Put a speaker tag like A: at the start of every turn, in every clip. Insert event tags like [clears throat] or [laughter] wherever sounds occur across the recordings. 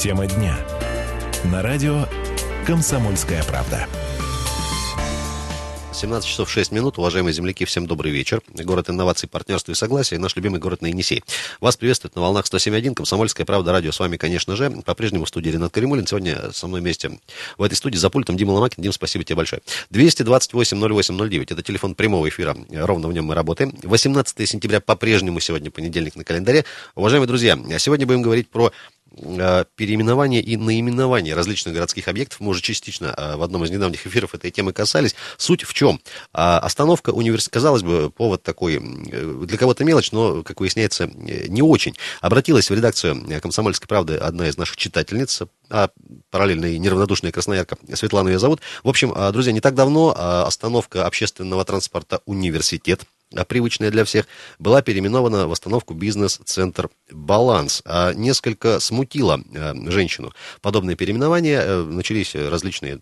A: Тема дня. На радио «Комсомольская правда».
B: 17 часов 6 минут. Уважаемые земляки, всем добрый вечер. Город инноваций, партнерства и согласия. Наш любимый город на Енисей. Вас приветствует на волнах 107.1. Комсомольская правда. Радио с вами, конечно же. По-прежнему в студии Ренат Каримулин. Сегодня со мной вместе в этой студии за пультом Дима Ломакин. Дим, спасибо тебе большое. 228-08-09. Это телефон прямого эфира. Ровно в нем мы работаем. 18 сентября по-прежнему сегодня понедельник на календаре. Уважаемые друзья, сегодня будем говорить про переименование и наименование различных городских объектов. Мы уже частично э, в одном из недавних эфиров этой темы касались. Суть в чем? А, остановка университета, казалось бы, повод такой, э, для кого-то мелочь, но, как выясняется, не очень. Обратилась в редакцию «Комсомольской правды» одна из наших читательниц, а параллельно и неравнодушная красноярка, Светлана ее зовут. В общем, друзья, не так давно остановка общественного транспорта «Университет» а привычная для всех, была переименована в остановку бизнес-центр «Баланс». А несколько смутило э, женщину. Подобные переименования, э, начались различные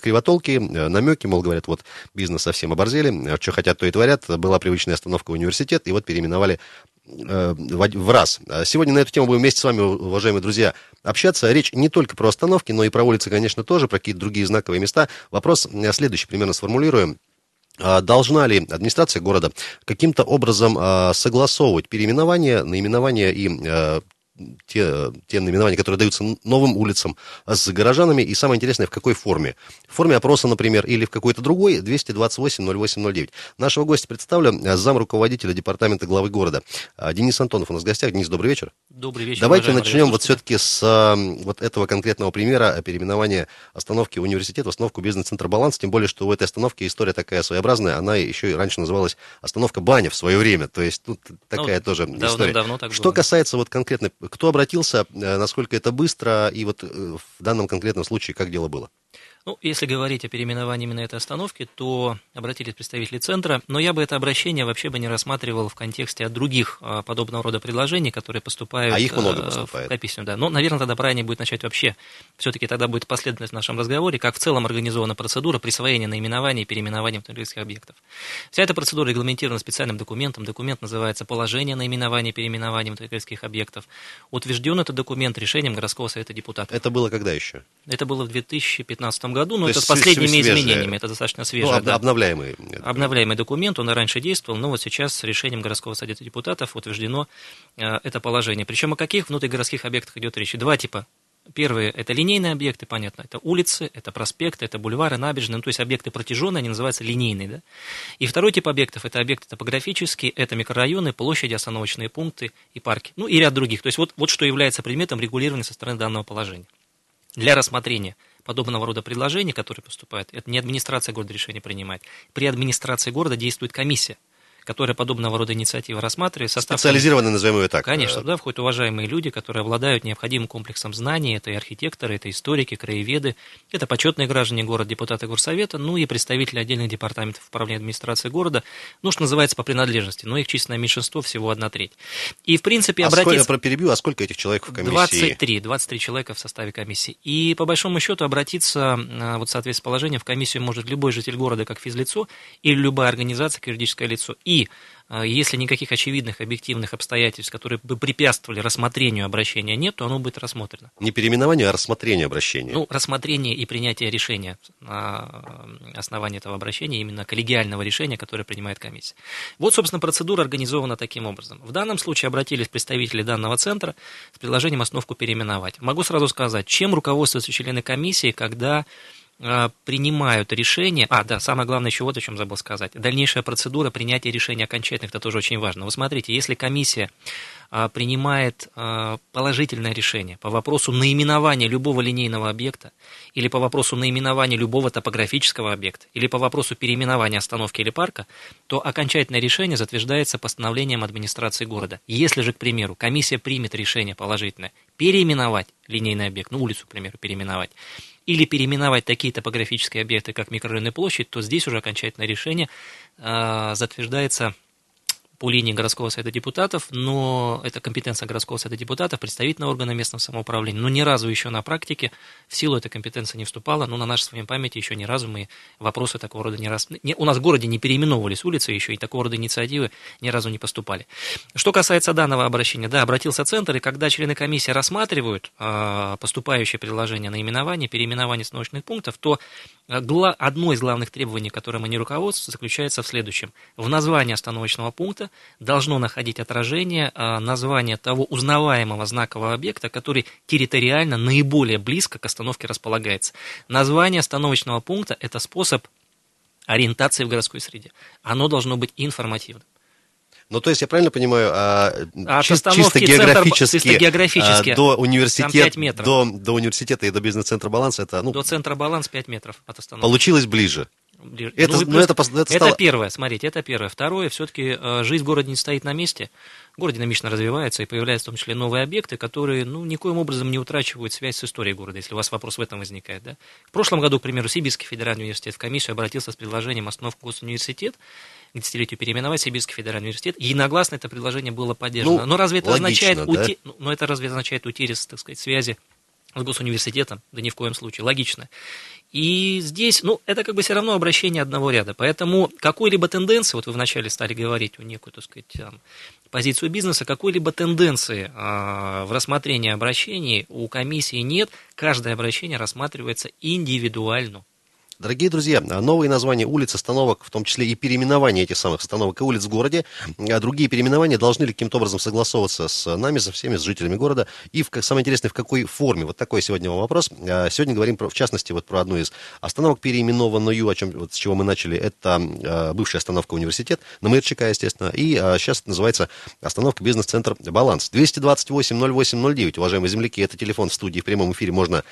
B: кривотолки, э, намеки, мол, говорят, вот бизнес совсем оборзели, что хотят, то и творят. Была привычная остановка университет, и вот переименовали в раз. А сегодня на эту тему будем вместе с вами, уважаемые друзья, общаться. Речь не только про остановки, но и про улицы, конечно, тоже, про какие-то другие знаковые места. Вопрос следующий примерно сформулируем. А должна ли администрация города каким-то образом а, согласовывать переименование, наименование и а, те, те наименования, которые даются новым улицам с горожанами, и самое интересное, в какой форме. В форме опроса, например, или в какой-то другой, 228-08-09. Нашего гостя представлю, зам руководителя департамента главы города. Денис Антонов у нас в гостях. Денис, добрый вечер.
C: Добрый вечер.
B: Давайте начнем вот все-таки с вот этого конкретного примера переименования остановки университета в остановку бизнес-центр «Баланс», тем более, что у этой остановки история такая своеобразная, она еще и раньше называлась остановка «Баня» в свое время, то есть тут такая ну, тоже давно, история.
C: Давно так
B: что
C: было.
B: касается вот конкретно кто обратился, э, насколько это быстро, и вот э, в данном конкретном случае как дело было?
C: Ну, если говорить о переименовании именно этой остановки, то обратились представители центра, но я бы это обращение вообще бы не рассматривал в контексте от других а, подобного рода предложений, которые поступают
B: а их много э, поступает.
C: в комиссию. Да. Но, наверное, тогда правильнее будет начать вообще, все-таки тогда будет последовательность в нашем разговоре, как в целом организована процедура присвоения наименований и переименований автомобильских объектов. Вся эта процедура регламентирована специальным документом. Документ называется «Положение наименований и переименований автомобильских объектов». Утвержден этот документ решением городского совета депутатов.
B: Это было когда еще?
C: Это было в 2015 году, но То это с последними свежие. изменениями, это достаточно свежий. Ну,
B: да. обновляемый.
C: Обновляемый документ, он раньше действовал, но вот сейчас с решением городского совета депутатов утверждено э, это положение. Причем о каких внутригородских объектах идет речь? Два типа Первые – это линейные объекты, понятно, это улицы, это проспекты, это бульвары, набережные, ну, то есть объекты протяженные, они называются линейные. Да? И второй тип объектов – это объекты топографические, это микрорайоны, площади, остановочные пункты и парки, ну и ряд других. То есть вот, вот что является предметом регулирования со стороны данного положения. Для рассмотрения подобного рода предложений, которые поступают, это не администрация города решение принимает. При администрации города действует комиссия – которая подобного рода инициативы рассматривает.
B: Состав Специализированно, назовем ее так.
C: Конечно, туда входят уважаемые люди, которые обладают необходимым комплексом знаний. Это и архитекторы, это историки, краеведы, это почетные граждане города, депутаты горсовета, ну и представители отдельных департаментов управления администрации города, ну, что называется, по принадлежности, но их численное меньшинство всего одна треть. И, в принципе,
B: а
C: обратиться...
B: сколько, перебью, а сколько этих человек в комиссии?
C: 23, 23 человека в составе комиссии. И, по большому счету, обратиться, а, вот, соответственно, положение в комиссию может любой житель города как физлицо или любая организация как юридическое лицо. И а, если никаких очевидных объективных обстоятельств, которые бы препятствовали рассмотрению обращения, нет, то оно будет рассмотрено.
B: Не переименование, а рассмотрение обращения.
C: Ну, рассмотрение и принятие решения на основании этого обращения, именно коллегиального решения, которое принимает комиссия. Вот, собственно, процедура организована таким образом. В данном случае обратились представители данного центра с предложением основку переименовать. Могу сразу сказать, чем руководствуются члены комиссии, когда Э, принимают решение, а, да, самое главное еще вот о чем забыл сказать, дальнейшая процедура принятия решения окончательных, это тоже очень важно. Вы смотрите, если комиссия а, принимает а, положительное решение по вопросу наименования любого линейного объекта, или по вопросу наименования любого топографического объекта, или по вопросу переименования остановки или парка, то окончательное решение затверждается постановлением администрации города. Если же, к примеру, комиссия примет решение положительное переименовать линейный объект, ну, улицу, к примеру, переименовать, или переименовать такие топографические объекты, как микрорайон и площадь, то здесь уже окончательное решение э, затверждается по линии городского совета депутатов, но это компетенция городского совета депутатов, представительного органа местного самоуправления. Но ни разу еще на практике в силу этой компетенции не вступала, но на нашей с вами памяти еще ни разу мы вопросы такого рода не раз... Не, у нас в городе не переименовывались улицы еще, и такого рода инициативы ни разу не поступали. Что касается данного обращения, да, обратился центр, и когда члены комиссии рассматривают э, поступающее предложение наименование, переименование становочных пунктов, то э, одно из главных требований, которым они руководствуются, заключается в следующем. В названии остановочного пункта должно находить отражение э, названия того узнаваемого знакового объекта, который территориально наиболее близко к остановке располагается. Название остановочного пункта – это способ ориентации в городской среде. Оно должно быть информативным.
B: Ну, то есть, я правильно понимаю, а,
C: От чис- чисто географически, чисто географически
B: а, до, университета, метров. До, до университета и до бизнес-центра «Баланс» это... Ну,
C: до центра «Баланс» 5 метров от остановки.
B: Получилось ближе.
C: Это, ну, ну, это, это, стало... это первое, смотрите, это первое. Второе, все-таки э, жизнь в городе не стоит на месте. Город динамично развивается, и появляются в том числе новые объекты, которые ну, никоим образом не утрачивают связь с историей города, если у вас вопрос в этом возникает. Да? В прошлом году, к примеру, Сибирский федеральный университет в комиссию обратился с предложением остановку госуниверситет, к десятилетию переименовать Сибирский федеральный университет. Единогласно это предложение было поддержано. Ну, но разве это логично, означает, да? ути... но это разве означает утеряс, так сказать, связи с госуниверситетом? Да ни в коем случае. Логично. И здесь, ну, это как бы все равно обращение одного ряда. Поэтому какой-либо тенденции, вот вы вначале стали говорить о некую, так сказать, там, позицию бизнеса, какой-либо тенденции э, в рассмотрении обращений у комиссии нет. Каждое обращение рассматривается индивидуально.
B: Дорогие друзья, новые названия улиц, остановок, в том числе и переименование этих самых остановок и улиц в городе, а другие переименования должны ли каким-то образом согласовываться с нами, со всеми, с жителями города, и, в, самое интересное, в какой форме. Вот такой сегодня вопрос. А, сегодня говорим, про, в частности, вот про одну из остановок, переименованную, о чем, вот с чего мы начали, это а, бывшая остановка университет, на Мырчика, естественно, и сейчас это называется остановка бизнес-центр «Баланс». 228-08-09, уважаемые земляки, это телефон в студии, в прямом эфире можно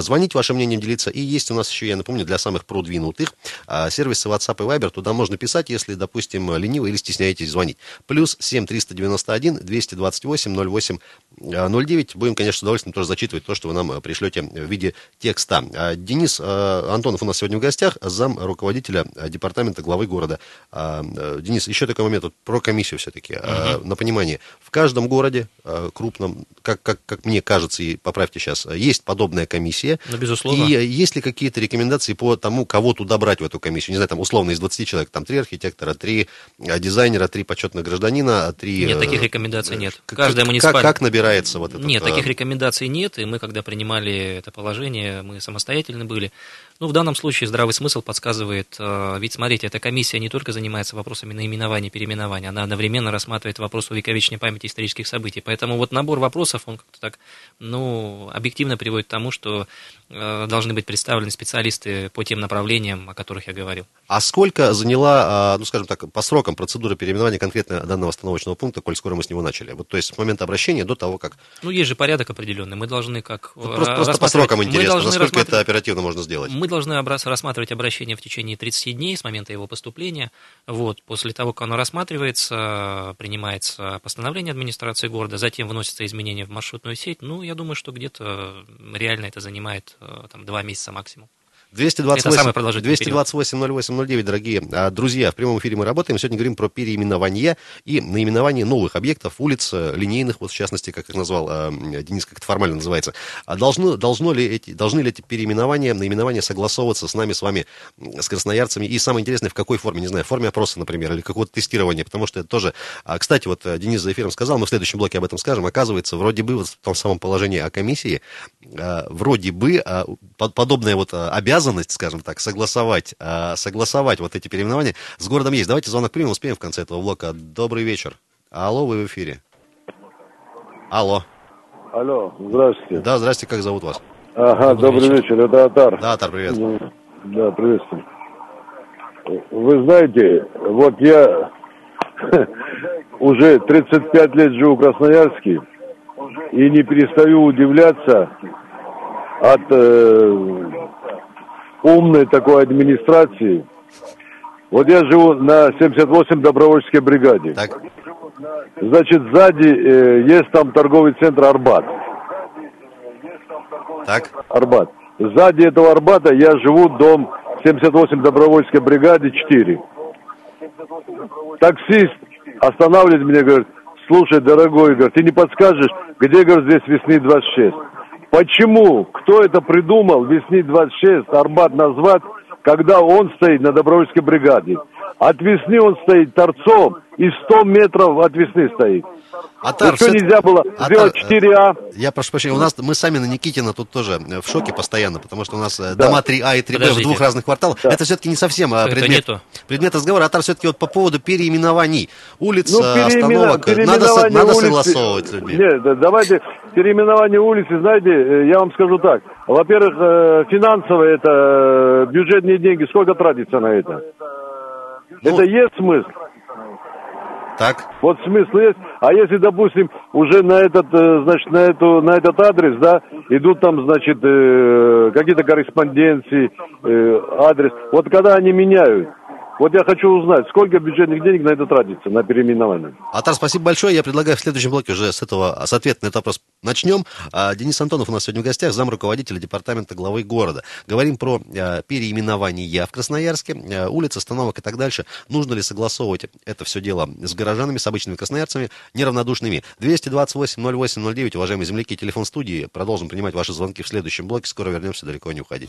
B: звонить, ваше мнение делиться, и есть у нас еще, я напомню, для самых продвинутых. А сервисы WhatsApp и Viber, туда можно писать, если, допустим, лениво или стесняетесь звонить. Плюс 7 391 228 08 09. Будем, конечно, с удовольствием тоже зачитывать то, что вы нам пришлете в виде текста. А Денис а, Антонов у нас сегодня в гостях, зам руководителя департамента главы города. А, Денис, еще такой момент вот, про комиссию все-таки. Угу. На понимание, в каждом городе крупном, как, как, как мне кажется, и поправьте сейчас, есть подобная комиссия.
C: Ну, безусловно.
B: И есть ли какие-то рекомендации по тому, кого туда брать в эту комиссию. Не знаю, там условно из 20 человек, там три архитектора, три э, дизайнера, три почетных гражданина, три...
C: Нет, таких э, рекомендаций нет. Каждая муниципальная...
B: Как, как набирается вот это?
C: Нет, таких рекомендаций нет, и мы, когда принимали это положение, мы самостоятельно были. Ну, в данном случае здравый смысл подсказывает, э, ведь, смотрите, эта комиссия не только занимается вопросами наименования, переименования, она одновременно рассматривает вопрос увековеченной памяти исторических событий. Поэтому вот набор вопросов, он как-то так, ну, объективно приводит к тому, что э, должны быть представлены специалисты по тем направлениям, о которых я говорил.
B: А сколько заняла, а, ну, скажем так, по срокам процедура переименования конкретно данного остановочного пункта, коль скоро мы с него начали? Вот, то есть с момента обращения до того, как...
C: Ну, есть же порядок определенный. Мы должны как...
B: Ну, просто, просто по срокам интересно, насколько это оперативно можно сделать.
C: Мы должны рассматривать обращение в течение 30 дней с момента его поступления. Вот, после того, как оно рассматривается, принимается постановление администрации города, затем вносятся изменения в маршрутную сеть. Ну, я думаю, что где-то реально это занимает э, там, два месяца максимум.
B: 228, 228 08 09, дорогие а, друзья, в прямом эфире мы работаем. Сегодня говорим про переименование и наименование новых объектов, улиц, э, линейных, вот в частности, как их назвал а, Денис, как это формально называется. А должно, должно ли эти, должны ли эти переименования, наименования согласовываться с нами, с вами, с красноярцами? И самое интересное, в какой форме, не знаю, в форме опроса, например, или какого-то тестирования, потому что это тоже... Кстати, вот э, Денис за эфиром сказал, мы в следующем блоке об этом скажем, оказывается, вроде бы вот в том самом положении о комиссии, вроде бы подобная вот обязанность обязанность, скажем так, согласовать, э, согласовать вот эти переименования с городом есть. Давайте звонок примем, успеем в конце этого блока. Добрый вечер. Алло, вы в эфире. Алло.
D: Алло, здравствуйте.
B: Да, здравствуйте, как зовут вас?
D: Ага, добрый, добрый вечер. вечер, это Атар.
B: Да, Атар, привет.
D: Да, приветствую. Вы знаете, вот я [laughs] уже 35 лет живу в Красноярске и не перестаю удивляться от э, умной такой администрации. Вот я живу на 78 добровольческой бригаде. Так. Значит, сзади э, есть там торговый центр Арбат.
B: Так.
D: Арбат. Сзади этого Арбата я живу, дом 78 добровольческой бригаде 4. Таксист останавливает меня, говорит, слушай, дорогой, говорит, ты не подскажешь, где, говорит, здесь весны 26? Почему? Кто это придумал, весны 26, Арбат назвать, когда он стоит на добровольской бригаде? От весны он стоит торцом, и 100 метров от весны стоит.
B: Атар,
D: что
B: всё-
D: нельзя было
B: Атар,
D: сделать
B: э,
D: 4А?
B: Я прошу прощения, у нас мы сами на Никитина тут тоже э, в шоке постоянно, потому что у нас э,
D: Да.
B: дома 3А и 3Б в двух разных кварталах.
D: Да.
B: Это все-таки не совсем а, предмет, предмет разговора. Атар все-таки вот по поводу переименований улиц,
D: Ну,
B: э,
D: переимена-
B: остановок. Надо, со-
D: переименование
B: надо
D: улицы-
B: согласовывать с людьми.
D: Нет, да, давайте переименование улицы, знаете, э, я вам скажу так. Во-первых, э, финансово это э, бюджетные деньги, сколько тратится на это?
B: Ну.
D: Это есть смысл?
B: Так,
D: Вот смысл есть. А если, допустим, уже на этот, э, значит, на эту, на этот адрес, да, идут там, значит, э, какие-то корреспонденции, э, адрес. Вот когда они меняют, вот я хочу узнать, сколько бюджетных денег на это тратится, на переименование.
B: Атар, спасибо большое. Я предлагаю в следующем блоке уже с этого, с ответа на этот вопрос начнем. А, Денис Антонов у нас сегодня в гостях, зам руководителя департамента главы города. Говорим про э, переименование в Красноярске, э, улиц, остановок и так дальше. Нужно ли согласовывать это все дело с горожанами, с обычными красноярцами, неравнодушными? 228-08-09, уважаемые земляки, телефон студии. Продолжим принимать ваши звонки в следующем блоке. Скоро вернемся, далеко не уходить.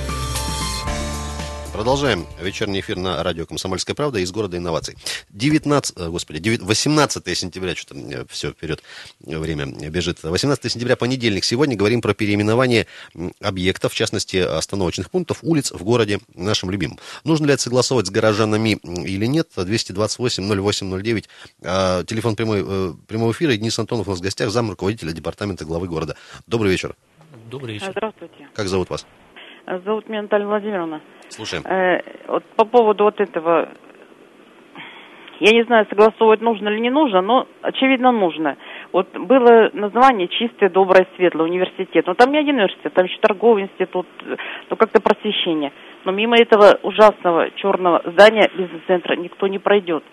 B: Продолжаем вечерний эфир на радио «Комсомольская правда» из города инноваций. 19, э, господи, 9 18 сентября, что-то все вперед время бежит. 18 сентября, понедельник. Сегодня говорим про переименование объектов, в частности, остановочных пунктов, улиц в городе нашем любимом. Нужно ли это согласовывать с горожанами или нет? 228-08-09, а, телефон прямой, э, прямого эфира. И Денис Антонов у нас в гостях, зам руководителя департамента главы города. Добрый вечер.
C: Добрый вечер.
E: Здравствуйте.
B: Как зовут вас?
E: Зовут меня Наталья Владимировна.
B: Слушаем.
E: Э, вот по поводу вот этого, я не знаю, согласовывать нужно или не нужно, но очевидно нужно. Вот было название «Чистое, доброе, светлое университет». Но там не один университет, там еще торговый институт, ну как-то просвещение. Но мимо этого ужасного черного здания бизнес-центра никто не пройдет.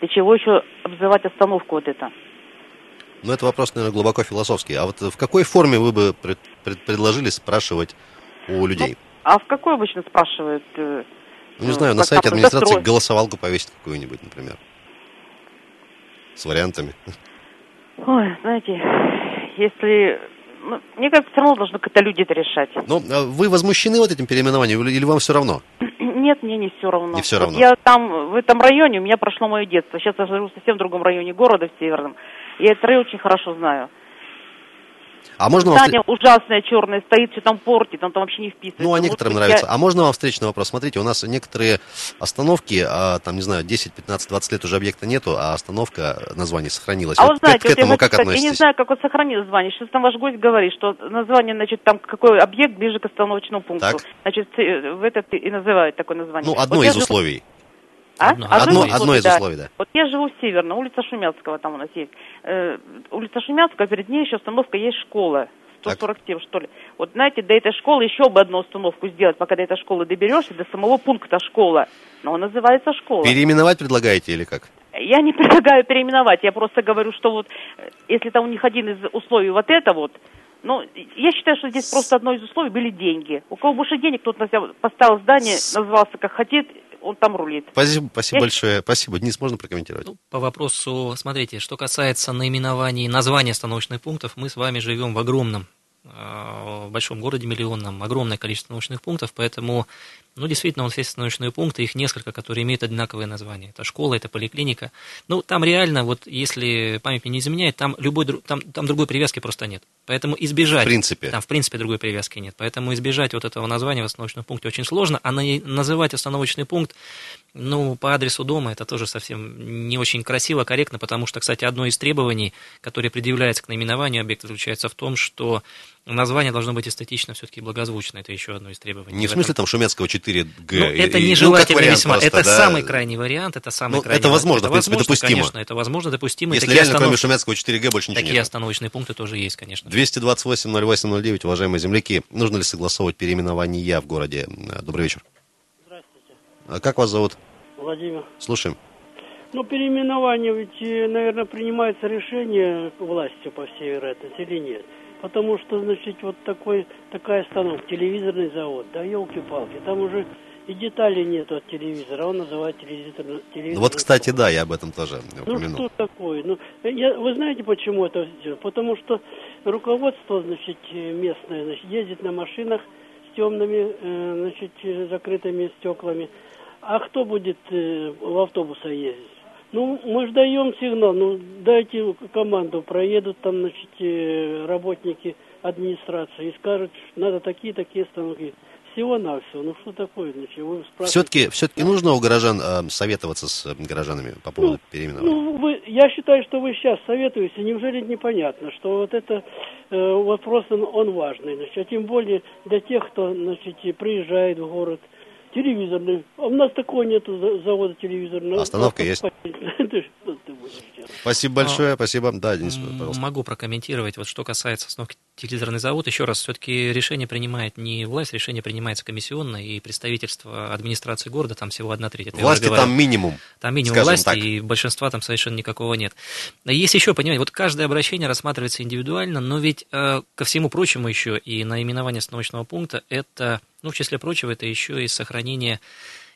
E: Для чего еще обзывать остановку вот это?
B: Ну, это вопрос, наверное, глубоко философский. А вот в какой форме вы бы пред- пред- предложили спрашивать у людей?
E: А в какой обычно спрашивают? э,
B: Ну, не знаю, на сайте администрации
E: гастроль?
B: голосовалку повесить какую-нибудь, например. С вариантами.
E: Ой, знаете, если... ну, мне кажется, все равно должны как-то люди это решать.
B: Ну, а вы возмущены вот этим переименованием или вам все равно? [clears throat]
E: Нет, мне не все равно.
B: Не
E: Вот
B: равно.
E: я там, в этом районе, у меня прошло мое детство. Сейчас я живу в совсем другом районе города, в Северном. Я этот район очень хорошо знаю.
B: А можно вам...
E: Здание ужасное, черное, стоит, что там портит, он там вообще не вписывается.
B: Ну, а некоторым
E: быть,
B: нравится.
E: я-
B: А можно вам встречный вопрос? Смотрите, у нас некоторые остановки, а, там, не знаю, 10, 15, 20 лет уже объекта нету, а остановка, название сохранилось.
E: А
B: Вот
E: вот знаете,
B: к, к
E: вот я
B: этому
E: хочу
B: как
E: сказать, я не знаю, как вот сохранил название. Сейчас там ваш гость говорит, что название, значит, там какой объект ближе к остановочному пункту.
B: Так.
E: Значит, э, в этот и называют такое название.
B: Ну, одно
E: Вот я
B: из условий.
E: А?
C: Одно-
B: Одно,
E: из
B: одно из
E: да.
B: условий, да.
E: Вот я живу в Северном, улица Шумяцкого там у нас есть. Э, улица Шумяцкого, перед ней еще остановка есть школа.
B: Так.
E: 147, что ли. Вот знаете, до этой школы еще бы одну остановку сделать, пока до этой школы доберешься, до самого пункта школа. Но он называется школа.
B: Переименовать предлагаете или как?
E: Я не [laughs] предлагаю переименовать, я просто говорю, что вот э, если там у них один из условий вот это вот, ну, я считаю, что здесь просто одно из условий были деньги. У кого больше денег, тот на себя поставил здание, назвался как хотит, он там рулит.
B: Спасибо, спасибо
E: Я-
B: большое. Спасибо. Денис, можно прокомментировать?
C: Ну, по вопросу, смотрите, что касается наименований, названия остановочных пунктов, мы с вами живем в огромном, э, в большом городе миллионном, огромное количество научных пунктов, поэтому, ну, действительно, вот есть научные пункты, их несколько, которые имеют одинаковые названия. Это школа, это поликлиника. Ну, там реально, вот если память мне не изменяет, там, любой, там, там другой привязки просто нет. Поэтому избежать...
B: В принципе.
C: Там, в принципе, другой привязки нет. Поэтому избежать вот этого названия в остановочном пункте очень сложно, а на- называть остановочный пункт ну, по адресу дома это тоже совсем не очень красиво, корректно, потому что, кстати, одно из требований, которое предъявляется к наименованию объекта, заключается в том, что название должно быть эстетично все-таки благозвучно. Это еще одно из требований.
B: Не в смысле там Шумецкого 4Г.
C: Ну, это
B: ну,
C: нежелательно
B: вариант
C: весьма.
B: просто,
C: это
B: да.
C: самый крайний вариант, это самый
B: Ну,
C: крайний
B: это
C: вариант.
B: возможно, в принципе,
C: возможно,
B: допустимо.
C: Конечно, это возможно, допустимо.
B: Если реально, кроме
C: останов-
B: Шумецкого 4Г, больше ничего
C: Такие
B: нет.
C: остановочные пункты тоже есть, конечно.
B: 228 08 09, уважаемые земляки, нужно ли согласовывать переименование в городе? Э, Добрый вечер.
F: Здравствуйте,
B: А Как вас зовут?
F: Владимир.
B: Слушаем.
F: Ну, переименование ведь, наверное, принимается решение властью, по всей вероятности, или нет? Потому что, значит, вот такой, такая остановка, телевизорный завод, да елки-палки, там уже и деталей нет от телевизора, он называет телевизор. телевизор
B: Ну вот, кстати, да, я об этом тоже
F: Ну
B: упомянул.
F: что такое? Ну, я, вы знаете, почему это сделано? Потому что руководство, значит, местное, значит, ездит на машинах с темными, э, значит, закрытыми стеклами. А кто будет э, в автобуса ездить? Ну, мы же даем сигнал, ну, дайте команду, проедут там, значит, э, работники администрации и скажут, что надо такие-такие станки. Всего-навсего. Ну, что такое, значит, вы спрашиваете...
B: Все-таки, все-таки нужно у горожан э, советоваться с э, горожанами по поводу переименования?
F: Ну, вы, я считаю, что вы сейчас советуете. Неужели непонятно, что вот это э, вопрос, он, он важный. Значит, а тем более для тех, кто значит, приезжает в город. Телевизорный. А у нас такого нету за- завода телевизорного.
B: Остановка есть. [laughs]
F: Что ты будешь делать?
B: Спасибо большое, спасибо. Да, Денис, пожалуйста.
C: Могу прокомментировать. Вот что касается остановки телевизорный завод, еще раз, все-таки решение принимает не власть, решение принимается комиссионно, и представительство администрации города, там всего одна треть. Это
B: Власти там минимум.
C: Там минимум власти,
B: так.
C: и большинства там совершенно никакого нет. Есть еще, понимаете, вот каждое обращение рассматривается индивидуально, но ведь э, ко всему прочему еще и наименование остановочного пункта это, ну, в числе прочего, это еще и сохранение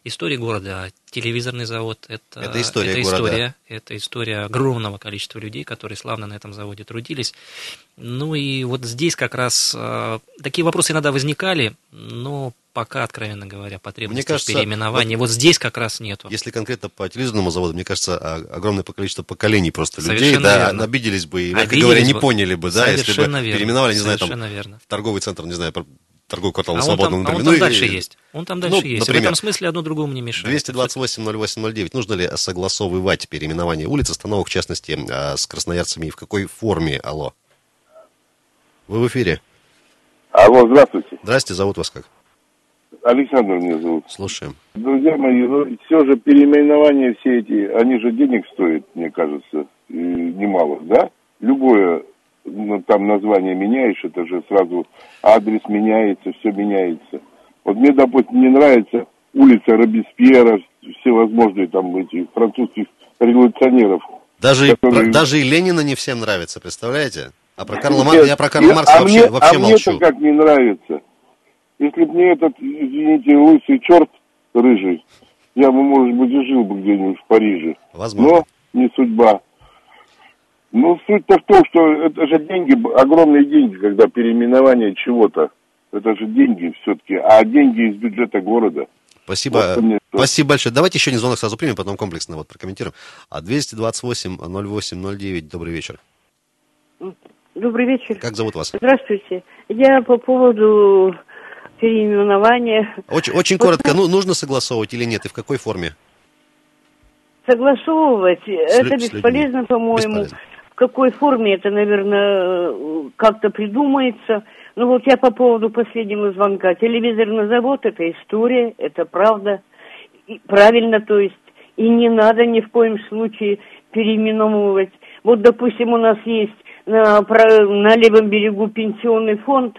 C: истории города. Телевизорный завод это,
B: Это история
C: это
B: города.
C: история, это история огромного количества людей, которые славно на этом заводе трудились. Ну и вот здесь как раз э, такие вопросы иногда возникали, но пока, откровенно говоря, потребности
B: кажется,
C: в переименовании вот, здесь как раз нету.
B: Если конкретно по телевизорному заводу, мне кажется, а- огромное количество поколений просто людей,
C: Совершенно
B: да,
C: верно.
B: обиделись бы и, мягко говоря, не
C: бы.
B: поняли бы, да, если бы
C: Совершенно верно.
B: переименовали, не знаю, там,
C: Совершенно верно.
B: в торговый центр, не знаю, торговый квартал на
C: А он там,
B: свободном
C: а он там
B: Ну, и-
C: дальше есть. Он там дальше
B: ну,
C: есть.
B: например.
C: В этом смысле одно другому не мешает.
B: 228-08-09. Нужно ли согласовывать переименование улиц, остановок, в частности, а, с красноярцами, и в какой форме? Алло. Вы в эфире.
D: Алло, здравствуйте.
B: Здрасте, зовут вас как?
D: Александр меня зовут.
B: Слушаем.
D: Друзья мои, ну, все же переименования все эти, они же денег стоят, мне кажется, и немало, да? Любое ну, там название меняешь, это же сразу адрес меняется, все меняется. Вот мне, допустим, не нравится улица Робеспьера, всевозможные там эти французских революционеров.
B: Даже, и,
D: Который-
B: про- даже и Ленина не всем нравится, представляете? А про Карла Маркса, я про Карла Маркса
D: а
B: вообще,
D: мне,
B: вообще
D: а
B: молчу.
D: мне-то как не нравится. Если бы не этот, извините, лысый черт рыжий, я бы, может быть, и жил бы где-нибудь в Париже.
B: Возможно.
D: Но не судьба. Ну, суть-то в том, что это же деньги, огромные деньги, когда переименование чего-то. Это же деньги все-таки, а деньги из бюджета города.
B: Спасибо.
D: Вот
B: Спасибо большое. Давайте еще один звонок сразу примем, потом комплексно вот прокомментируем. А 228-08-09, добрый вечер.
G: Добрый вечер.
B: Как зовут вас?
G: Здравствуйте. Я по поводу переименования
B: Очень, очень
G: Вот
B: коротко, ну, нужно согласовывать или нет, и в какой форме?
G: согласовывать, это
B: лю- с
G: бесполезно, по-моему.
B: Бесполезно.
G: В какой форме это, наверное, как-то придумается. Ну вот я по поводу последнего звонка. Телевизорный завод – это история, это правда. И правильно, то есть. И не надо ни в коем случае переименовывать. Вот, допустим, у нас есть на, на левом берегу пенсионный фонд.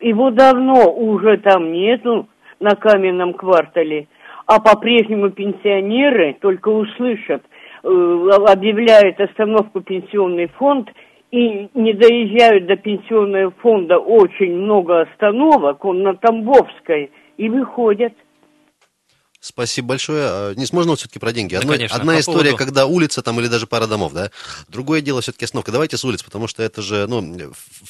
G: Его давно уже там нету на каменном квартале. А по-прежнему пенсионеры только услышат, э, объявляют остановку пенсионный фонд и не доезжают до пенсионного фонда очень много остановок, он на Тамбовской, и выходят.
B: Спасибо большое. А, Не можно все-таки про деньги.
C: Да,
B: Одно-
C: конечно.
B: Одна
C: По
B: история,
C: поводу-
B: когда улица там или даже пара домов, да. Другое дело все-таки остановка. Давайте с улиц, потому что это же, ну,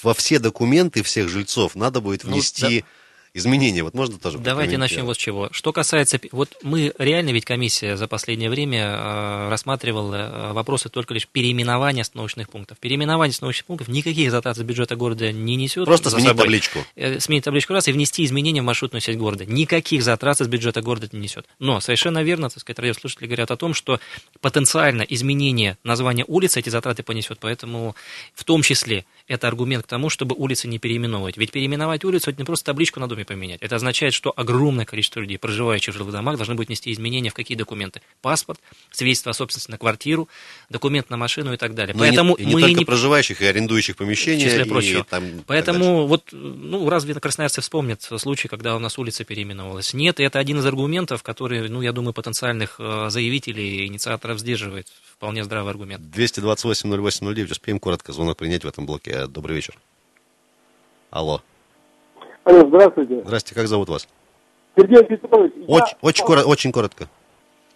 B: во все документы всех жильцов надо будет
C: Ну,
B: внести изменения. Вот можно тоже
C: Давайте начнем вот с чего. Что касается... Вот мы реально, ведь комиссия за последнее время э, рассматривала э, вопросы только лишь переименования остановочных пунктов. Переименование остановочных пунктов никаких затрат из бюджета города не несет.
B: Просто
C: за
B: сменить
C: собой.
B: табличку.
C: Э, Сменить табличку раз и внести изменения в маршрутную сеть города. Никаких затрат из бюджета города это не несет. Но совершенно верно, так сказать, радиослушатели говорят о том, что потенциально изменение названия улицы эти затраты понесет. Поэтому в том числе это аргумент к тому, чтобы улицы не переименовывать. Ведь переименовать улицу это не просто табличку на доме поменять. Это означает, что огромное количество людей, проживающих в жилых домах, должны будут нести изменения в какие документы? Паспорт, свидетельство о собственности на квартиру, документ на машину и так далее.
B: Но и не-
C: Поэтому
B: и не,
C: мы
B: только
C: не
B: проживающих и арендующих помещения.
C: в числе
B: и
C: прочего.
B: там и дальше.
C: Поэтому вот, ну, разве красноярцы вспомнят случай, когда у нас улица переименовалась? Нет, и это один из аргументов, который, ну, я думаю, потенциальных э, заявителей, инициаторов сдерживает. Вполне здравый аргумент.
B: 228-08-09. Успеем коротко звонок принять в этом блоке. Добрый вечер. Алло.
H: Алло, здравствуйте.
B: Здравствуйте, как зовут вас?
H: Сергей Петрович.
B: Очень,
H: я-
B: очень, коро- очень коротко.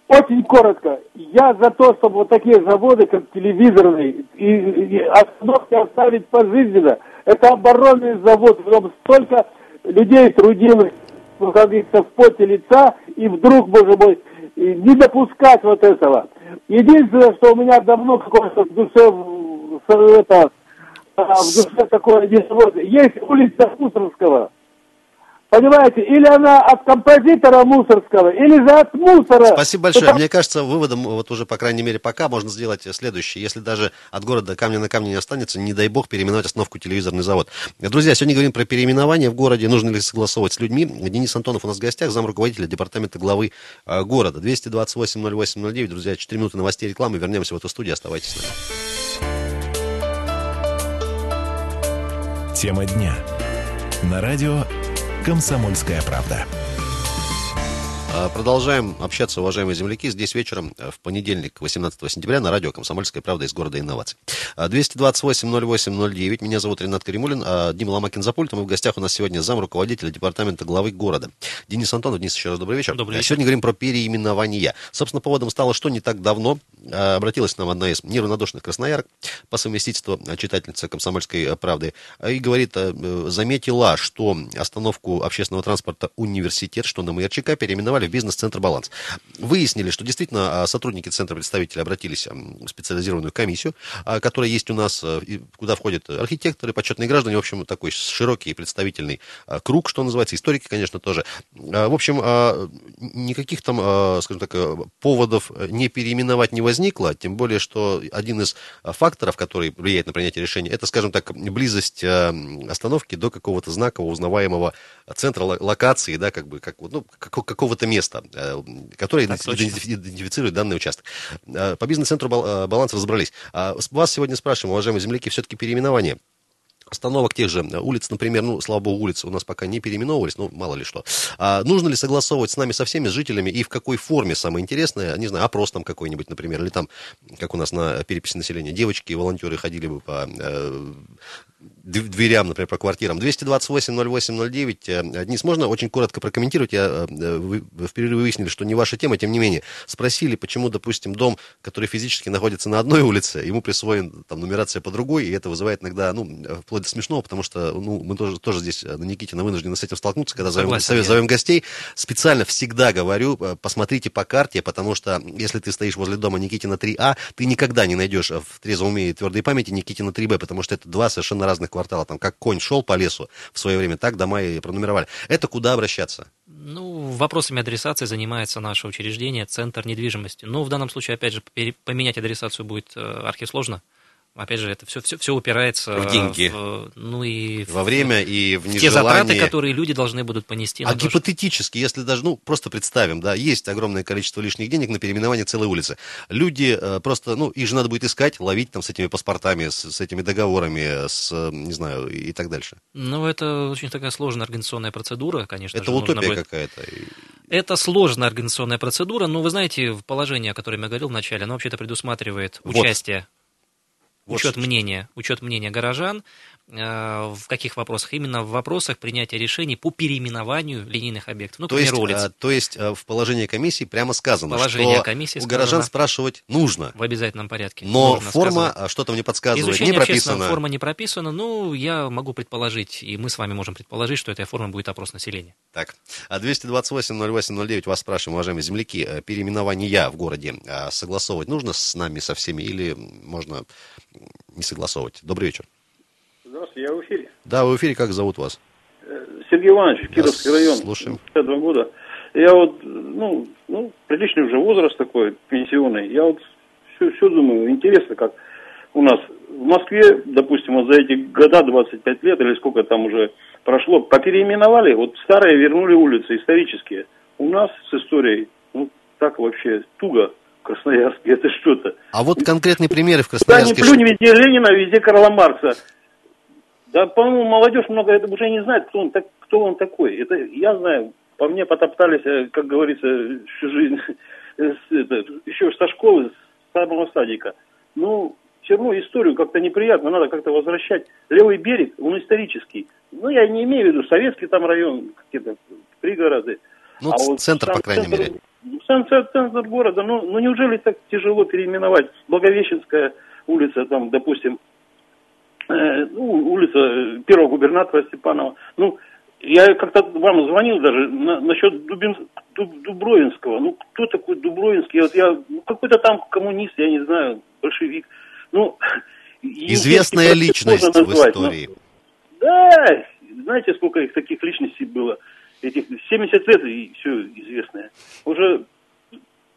H: Очень коротко. Я за то, чтобы вот такие заводы, как телевизорный, и, и остановки оставить пожизненно. Это оборонный завод, в нем столько людей трудилось, ну, как говорится, в поте лица, и вдруг, боже мой, не допускать вот этого. Единственное, что у меня давно какое-то в душе, это, а, в душе такое не завод. Есть улица Мусорского. Понимаете, или она от композитора Мусорского, или же от мусора.
B: Спасибо большое.
H: Потому-
B: Мне кажется, выводом, вот уже, по крайней мере, пока можно сделать следующее. Если даже от города камня на камне не останется, не дай бог переименовать остановку телевизорный завод. Друзья, сегодня говорим про переименование в городе. Нужно ли согласовывать с людьми? Денис Антонов у нас в гостях, зам руководителя департамента главы э, города. 228-08-09. Друзья, 4 минуты новостей рекламы. Вернемся в эту студию. Оставайтесь с нами.
A: Тема дня. На радио «Комсомольская правда».
B: А, Продолжаем общаться, уважаемые земляки. Здесь вечером, э, в понедельник, 18 сентября, на радио «Комсомольская правда» из города инноваций. А, 228-08-09. Меня зовут Ренат Каримулин. а Дима Ломакин за пультом. И в гостях у нас сегодня зам руководителя департамента главы города. Денис Антонов. Денис, еще раз добрый вечер.
C: Добрый
B: А
C: вечер.
B: Сегодня говорим про переименование. Собственно, поводом стало, что не так давно а, обратилась к нам одна из неравнодушных красноярок по совместительству а, читательница «Комсомольской а, правды» а, и говорит, а, э, заметила, что остановку общественного транспорта «Университет», что на МРЧК, переименовали в бизнес-центр «Баланс». Выяснили, что действительно а, сотрудники центра представителей обратились в специализированную комиссию, а, которая есть у нас, а, куда входят архитекторы, почетные граждане, в общем, такой широкий представительный круг, что называется, историки, конечно, тоже. В общем, никаких там, скажем так, а, поводов не переименовать не возникло, тем более, что один из факторов, который влияет на принятие решения, это, скажем так, близость остановки до какого-то знакового, узнаваемого центра ло- локации, да, как бы, как, ну, како- какого-то места, э, которое
C: Так
B: идентифицирует данный участок. Э, По бизнес-центру «Бал- э, «Баланс» разобрались. А Вас сегодня спрашиваем, уважаемые земляки, все-таки переименование остановок тех же улиц, например, ну, слава богу, улицы у нас пока не переименовывались, ну, мало ли что. А нужно ли согласовывать с нами, со всеми с жителями, и в какой форме, самое интересное, не знаю, опрос там какой-нибудь, например, или там, как у нас на переписи населения, девочки, волонтеры ходили бы по э, дверям, например, по квартирам. 228-08-09. Э, Денис, можно очень коротко прокомментировать? Я, э, вы в перерыве выяснили, что не ваша тема, тем не менее. Спросили, почему, допустим, дом, который физически находится на одной улице, ему присвоен там нумерация по другой, и это вызывает иногда, ну, вплоть до смешного, потому что, ну, мы тоже, тоже здесь э, на Никитина вынуждены с этим столкнуться, когда зовем,
C: Согласен,
B: зовем- гостей. Специально всегда говорю, э, посмотрите по карте, потому что если ты стоишь возле дома Никитина 3А, ты никогда не найдешь э, в трезвом уме и твердой памяти Никитина 3Б, потому что это два совершенно разных квартала. Там как конь шел по лесу в свое время, так дома и пронумеровали. Это куда обращаться?
C: Ну, вопросами адресации занимается наше учреждение, Центр недвижимости. Но в данном случае, опять же, поменять адресацию будет э, архисложно. Опять же, это все, все, все упирается
B: В деньги.
C: в, ну и в-
B: Во время и в
C: в те затраты, которые люди должны будут понести.
B: А
C: то, что-
B: гипотетически, если даже, ну, просто представим, да, есть огромное количество лишних денег на переименование целой улицы. Люди э, просто, ну, их же надо будет искать, ловить там с этими паспортами, с, с этими договорами, с, э, не знаю, и, так дальше.
C: Ну, это очень такая сложная организационная процедура, конечно
B: Это
C: же.
B: утопия
C: будет-
B: какая-то.
C: Это сложная организационная процедура, но вы знаете, в положении, о котором я говорил вначале, оно вообще-то предусматривает
B: Вот.
C: участие,
B: Вот
C: учет мнения, учет мнения горожан. Э, В каких вопросах? Именно в вопросах принятия решений по переименованию линейных объектов. Ну,
B: То есть,
C: улиц.
B: э, то есть э, в положении комиссии прямо сказано,
C: Положение
B: что
C: комиссии
B: у горожан спрашивать нужно.
C: В обязательном порядке.
B: Но форма,
C: сказано.
B: а, что-то мне подсказывает,
C: Изучение
B: не прописана.
C: форма не прописана, ну, я могу предположить, и мы с вами можем предположить, что этой формой будет опрос населения.
B: Так, а 228-08-09 вас спрашиваем, уважаемые земляки, переименование в городе а, согласовывать нужно с нами, со всеми, или можно не согласовывать? Добрый вечер.
I: Здравствуйте, я в эфире.
B: Да, вы в эфире, как зовут вас?
I: Сергей Иванович, Кировский
B: Да,
I: район,
B: слушаем.
I: 52 года. Я вот, ну, ну, приличный уже возраст такой, пенсионный. Я вот все, все думаю, интересно, как у нас в Москве, допустим, вот за эти года, 25 лет или сколько там уже прошло, попереименовали, вот старые вернули улицы исторические. У нас с историей, ну, так вообще туго Красноярске, [laughs] это что-то.
B: А вот конкретные примеры в
I: Куда ни
B: Красноярске.
I: плюнь, везде Ленина, везде Карла Маркса. Да, по-моему, молодежь много это уже не знает, кто он, так, кто он такой. Это я знаю. По мне потоптались, э, как говорится, всю жизнь, [laughs] э, это, еще со школы, с самого садика. Ну, все равно историю как-то неприятно, надо как-то возвращать. Левый берег, он исторический. ну, я не имею в виду советский там район, какие-то пригороды.
B: Ну,
I: А вот
B: центр, по
I: сам
B: крайней
I: центр-
B: мере.
I: ну, Сам центр города, ну, ну неужели так тяжело переименовать? Благовещенская улица, там, допустим, э, ну, улица первого губернатора Степанова. Ну, я как-то вам звонил даже на- насчет Дубин, Дуб- Дубровинского. Ну, кто такой Дубровинский? Вот я, ну, какой-то там коммунист, я не знаю, большевик. Ну,
B: Известная личность
I: сложно
B: в
I: назвать, но-
B: истории.
I: да, знаете, сколько их таких личностей было? Этих 70 лет и все известное. Уже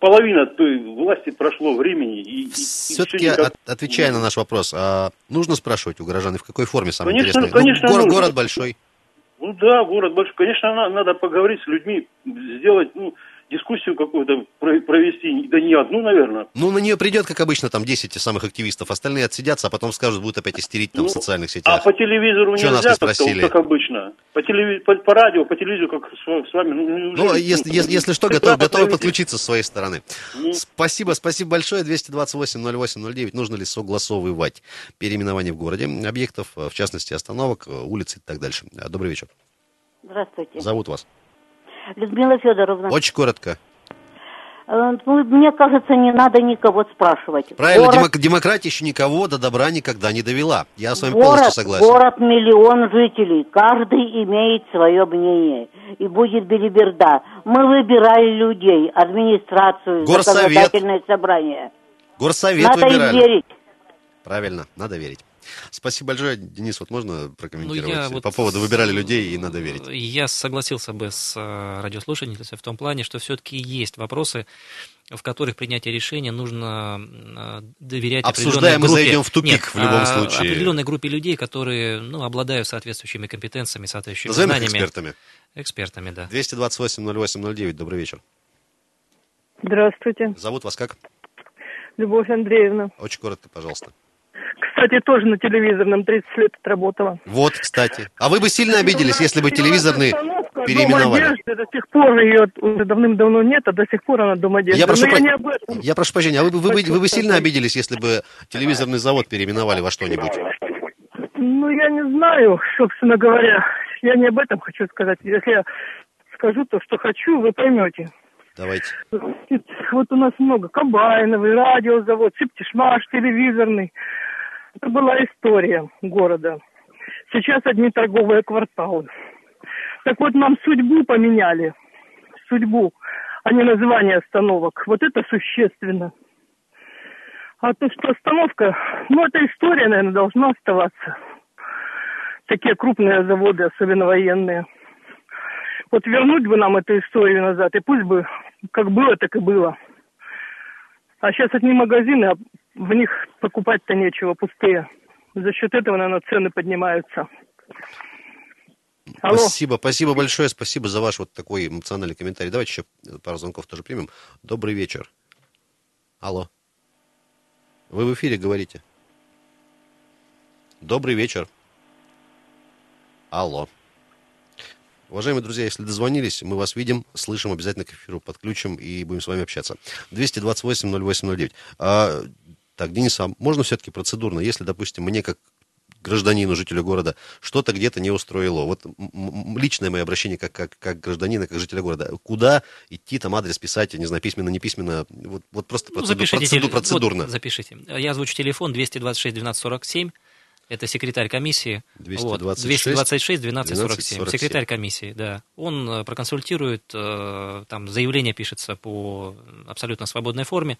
I: половина той власти прошло времени. И,
B: Все-таки,
I: никак-
B: отвечая на наш вопрос, а нужно спрашивать у горожан, в какой форме самое
I: Конечно,
B: интересное?
I: конечно,
B: Ну, город,
I: нужно.
B: город большой.
I: Ну да, город большой. Конечно, на- надо поговорить с людьми, сделать ну, дискуссию какую-то про- провести. Да не одну, наверное.
B: Ну, на нее придет, как обычно, там 10 самых активистов, остальные отсидятся, а потом скажут, будут опять истерить там в социальных
I: А
B: сетях.
I: по телевизору
B: нас
I: нельзя,
B: не
I: как-то,
B: спросили?
I: вот как обычно. По, телеви- по, по радио, по телевизору, как с, с вами. Ну, неужели-
B: Ну, если, если, если что, готов, готовы подключиться с своей стороны. Спасибо, спасибо большое. 228-08-09. Нужно ли согласовывать переименование в городе объектов, в частности, остановок, улиц и так дальше? Добрый вечер.
J: Здравствуйте.
B: Зовут вас.
J: Людмила Федоровна.
B: Очень коротко.
J: Э, ну, Мне кажется, не надо никого спрашивать.
B: Правильно,
J: город,
B: демок- демократия еще никого до добра никогда не довела. Я с вами
J: город,
B: полностью согласен.
J: город миллион жителей. Каждый имеет свое мнение. И будет белиберда. Мы выбирали людей, администрацию,
B: Горсовет.
J: законодательное собрание.
B: Горсовет
J: надо
B: выбирали.
J: им верить.
B: Правильно, надо верить. Спасибо большое, Денис. Вот можно прокомментировать
C: Ну, я вот
B: по поводу выбирали людей и надо верить.
C: Я согласился бы с э, радиослушательницей в том плане, что все-таки есть вопросы, в которых принятие решения нужно э, доверять
B: Обсуждая,
C: определенной
B: мы
C: группе.
B: зайдем в тупик
C: Нет,
B: в любом
C: а,
B: случае.
C: Определенной группе людей, которые ну, обладают соответствующими компетенциями, соответствующими
B: Назовем
C: знаниями.
B: экспертами.
C: Экспертами, да.
B: 228-08-09. Добрый вечер.
K: Здравствуйте,
B: Зовут вас как?
K: Любовь Андреевна.
B: Очень коротко, пожалуйста.
K: Кстати, тоже на телевизорном 30 лет отработала.
B: Вот, кстати. А вы бы сильно обиделись, если бы телевизорный переименовали?
K: одежды до сих пор ее уже давным-давно нет, а до сих пор она дом одежды.
B: Я прошу,
K: Но я
B: я прошу прощения, а вы, бы- вы, бы- вы бы сильно обиделись, если бы телевизорный завод переименовали во что-нибудь?
K: Ну, я не знаю, собственно говоря. Я не об этом хочу сказать. Если я скажу то, что хочу, вы поймете.
B: Давайте.
K: Вот у нас много. Комбайновый, радиозавод, Септишмаш, телевизорный. Это была история города. Сейчас одни торговые кварталы. Так вот, нам судьбу поменяли. Судьбу, а не название остановок. Вот это существенно. А то, что остановка, ну, эта история, наверное, должна оставаться. Такие крупные заводы, особенно военные. Вот вернуть бы нам эту историю назад, и пусть бы как было, так и было. А сейчас одни магазины, а в них покупать-то нечего, пустые. За счет этого, наверное, цены поднимаются. Алло.
B: Спасибо, спасибо большое, спасибо за ваш вот такой эмоциональный комментарий. Давайте еще пару звонков тоже примем. Добрый вечер. Алло. Вы в эфире говорите. Добрый вечер. Алло. Уважаемые друзья, если дозвонились, мы вас видим, слышим, обязательно к эфиру подключим и будем с вами общаться. 228-08-09. А, так, Денис, а можно все-таки процедурно, если, допустим, мне как гражданину, жителю города, что-то где-то не устроило. Вот личное мое обращение как, как, как гражданина, как жителя города. Куда идти, там адрес писать, я не знаю, письменно, не письменно. Вот, вот просто
C: Ну,
B: процеду-
C: запишите,
B: процеду- процедурно.
C: вот, запишите. Я озвучу телефон 226 12 47. Это секретарь комиссии.
B: 226
C: 226 12 47.
B: 12
C: Секретарь комиссии, да. Он э, проконсультирует, э, там заявление пишется по абсолютно свободной форме.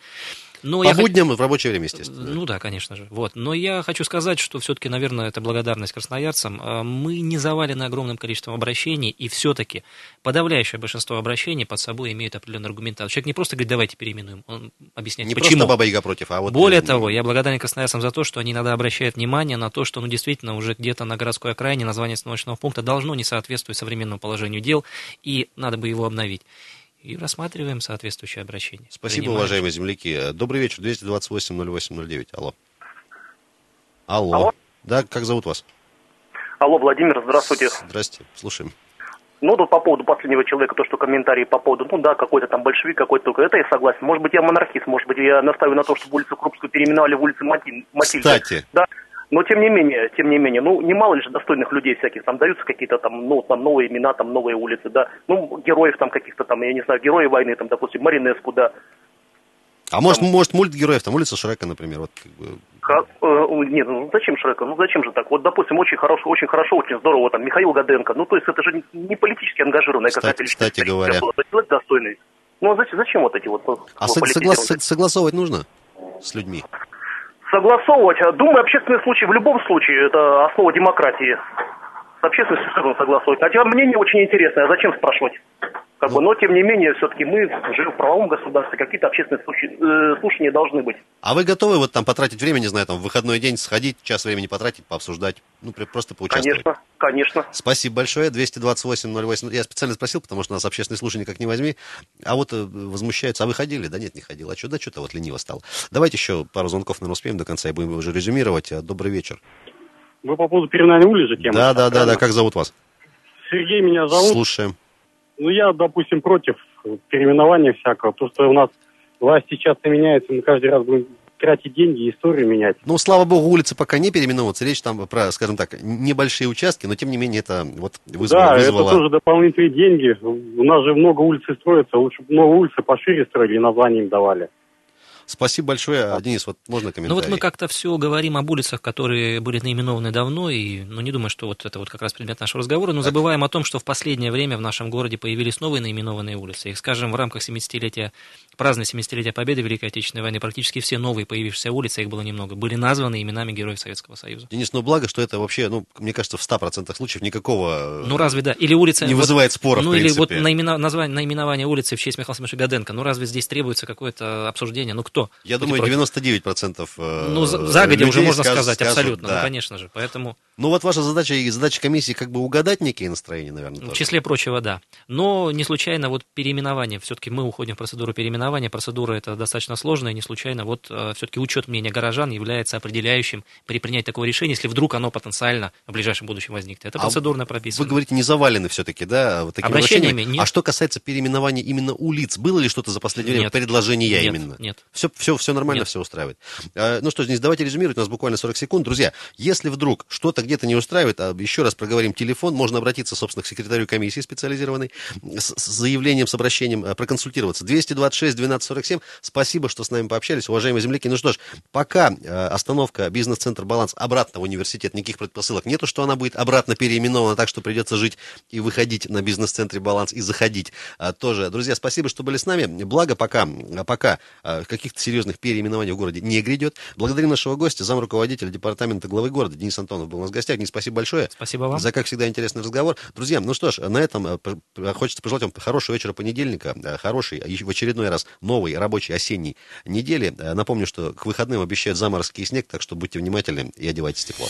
C: Но
B: По
C: я
B: будням и в рабочее время, естественно.
C: Ну да, конечно же. Вот. Но я хочу сказать, что все-таки, наверное, это благодарность красноярцам. Э, Мы не завалены огромным количеством обращений, и все-таки подавляющее большинство обращений под собой имеют определенную аргументацию. Человек не просто говорит, давайте переименуем, он объясняет,
B: Не
C: почему.
B: просто Баба Яга против, а вот...
C: Более того, я благодарен красноярцам за то, что они иногда обращают внимание на то, что ну, действительно уже где-то на городской окраине название остановочного пункта должно не соответствовать современному положению дел, и надо бы его обновить. И рассматриваем соответствующее обращение.
B: Спасибо,
C: Принимаем.
B: уважаемые земляки. Добрый вечер, 228-08-09. Алло. Алло.
L: Алло.
B: Да, как зовут вас?
L: Алло, Владимир, здравствуйте.
B: Здрасте, слушаем.
L: Ну, тут по поводу последнего человека, то, что комментарии по поводу, ну да, какой-то там большевик, какой-то, это я согласен. Может быть, я монархист, может быть, я настаиваю на том, чтобы улицу Крупскую переименовали в улицу Мати- Матильды.
B: Кстати.
L: Да. Но тем не менее, тем не менее, ну немало ли же достойных людей всяких, там даются какие-то там, ну, там новые имена, там новые улицы, да, ну, героев там каких-то там, я не знаю, герои войны, там, допустим, Маринеску, да.
B: А может, может мульт героев, там улица Шрека, например, вот как бы...
L: Э, нет, ну зачем Шрека? Ну зачем же так? Вот, допустим, очень хорошо, очень хорошо, очень здорово, там, Михаил Гаденко. Ну, то есть это же не- политически ангажированная какая-то личность.
B: кстати говоря.
L: человек достойный. Ну, а зачем, зачем вот эти вот... ну,
B: А сог- согласовывать нужно с людьми?
L: Согласовывать. а, Думаю, общественный случай в любом случае это основа демократии. С общественностью согласовывать. Хотя мнение очень интересное, а зачем спрашивать? Как бы, но тем не менее, все-таки мы живем в правовом государстве, какие-то общественные э, слушания должны быть.
B: А вы готовы вот там потратить время, не знаю, там в выходной день сходить, час времени потратить, пообсуждать, ну, просто поучаствовать?
L: Конечно, конечно.
B: Спасибо большое. 228-08. Я специально спросил, потому что у нас общественное слушание как не возьми. А вот э, возмущаются. А вы ходили? Да нет, не ходил. А что? Да что-то вот лениво стал. Давайте еще пару звонков, наверное, успеем до конца и будем уже резюмировать. Э, Добрый вечер.
M: Вы по поводу переименования улиц же тема?
B: Да, да, да, да. Как зовут вас?
M: Сергей меня зовут.
B: Слушаем.
M: Ну, я, допустим, против переименования всякого, потому что у нас власти часто меняются, мы каждый раз будем тратить деньги и историю менять.
B: Ну, слава богу, улицы пока не переименовываются. Речь там про, скажем так, небольшие участки, но тем не менее это вот вызвало...
M: да,
B: вызвало-
M: это тоже дополнительные деньги. У нас же много улиц строится, лучше новые улицы пошире строили и название им давали.
B: Спасибо большое. Денис, вот можно
C: Ну
B: комментарий?
C: вот мы как-то все говорим об улицах, которые были наименованы давно, и ну, не думаю, что вот это вот как раз предмет нашего разговора, но забываем о том, что в последнее время в нашем городе появились новые наименованные улицы. И, скажем, в рамках 70-летия, празднования 70-летия Победы в Великой Отечественной войны практически все новые появившиеся улицы, их было немного, были названы именами героев Советского Союза.
B: Денис, ну благо, что это вообще, ну, мне кажется, в 100% случаев никакого... э,
C: Ну разве да? Или улица...
B: Не
C: вот-
B: вызывает споров,
C: Ну или вот наимена- название, наименование улицы в честь Михаила Самовича Гаденко. Ну разве здесь требуется какое-то обсуждение? Ну кто?
B: Я
C: Будет
B: думаю,
C: против?
B: 99% э,
C: Ну, за- загодя уже можно
B: скажут-
C: сказать,
B: скажут,
C: абсолютно,
B: да.
C: ну, конечно же. Поэтому,
B: Ну, вот ваша задача и задача комиссии как бы угадать некие настроения, наверное,
C: в
B: тоже.
C: числе прочего, да. Но не случайно вот переименование, все-таки мы уходим в процедуру переименования, процедура это достаточно сложная, не случайно вот все-таки учет мнения горожан является определяющим при принятии такого решения, если вдруг оно потенциально в ближайшем будущем возникнет. Это
B: А
C: процедурно прописано.
B: Вы говорите, не завалены все-таки, да, вот такими
C: Обращениями
B: обращениями?
C: нет.
B: А что касается переименования именно улиц, было ли что-то за последнее время
C: Нет.
B: предложение я
C: Нет,
B: именно?
C: нет.
B: Все, все, все нормально,
C: Нет.
B: все устраивает. А, Ну что ж, Денис, давайте резюмировать, у нас буквально 40 секунд. Друзья, если вдруг что-то где-то не устраивает, а еще раз проговорим телефон, можно обратиться, собственно, к секретарю комиссии специализированной с, с заявлением, с обращением, а, проконсультироваться. 226 12 47. Спасибо, что с нами пообщались, уважаемые земляки. Ну что ж, пока э, остановка бизнес-центр «Баланс» обратно в университет, никаких предпосылок нету, что она будет обратно переименована, так что придется жить и выходить на бизнес-центре «Баланс» и заходить а, тоже. Друзья, спасибо, что были с нами. Благо, пока, а, пока а, каких-то серьезных переименований в городе не грядет. Благодарим нашего гостя, замруководителя департамента главы города Денис Антонов был у нас в гостях. Денис, спасибо большое.
C: Спасибо вам.
B: За, как всегда, интересный разговор. Друзья, ну что ж, на этом э, хочется пожелать вам хорошего вечера понедельника, э, хороший, а еще в очередной раз новый рабочий осенний недели. Э, Напомню, что к выходным обещают заморозки и снег, так что будьте внимательны и одевайтесь тепло.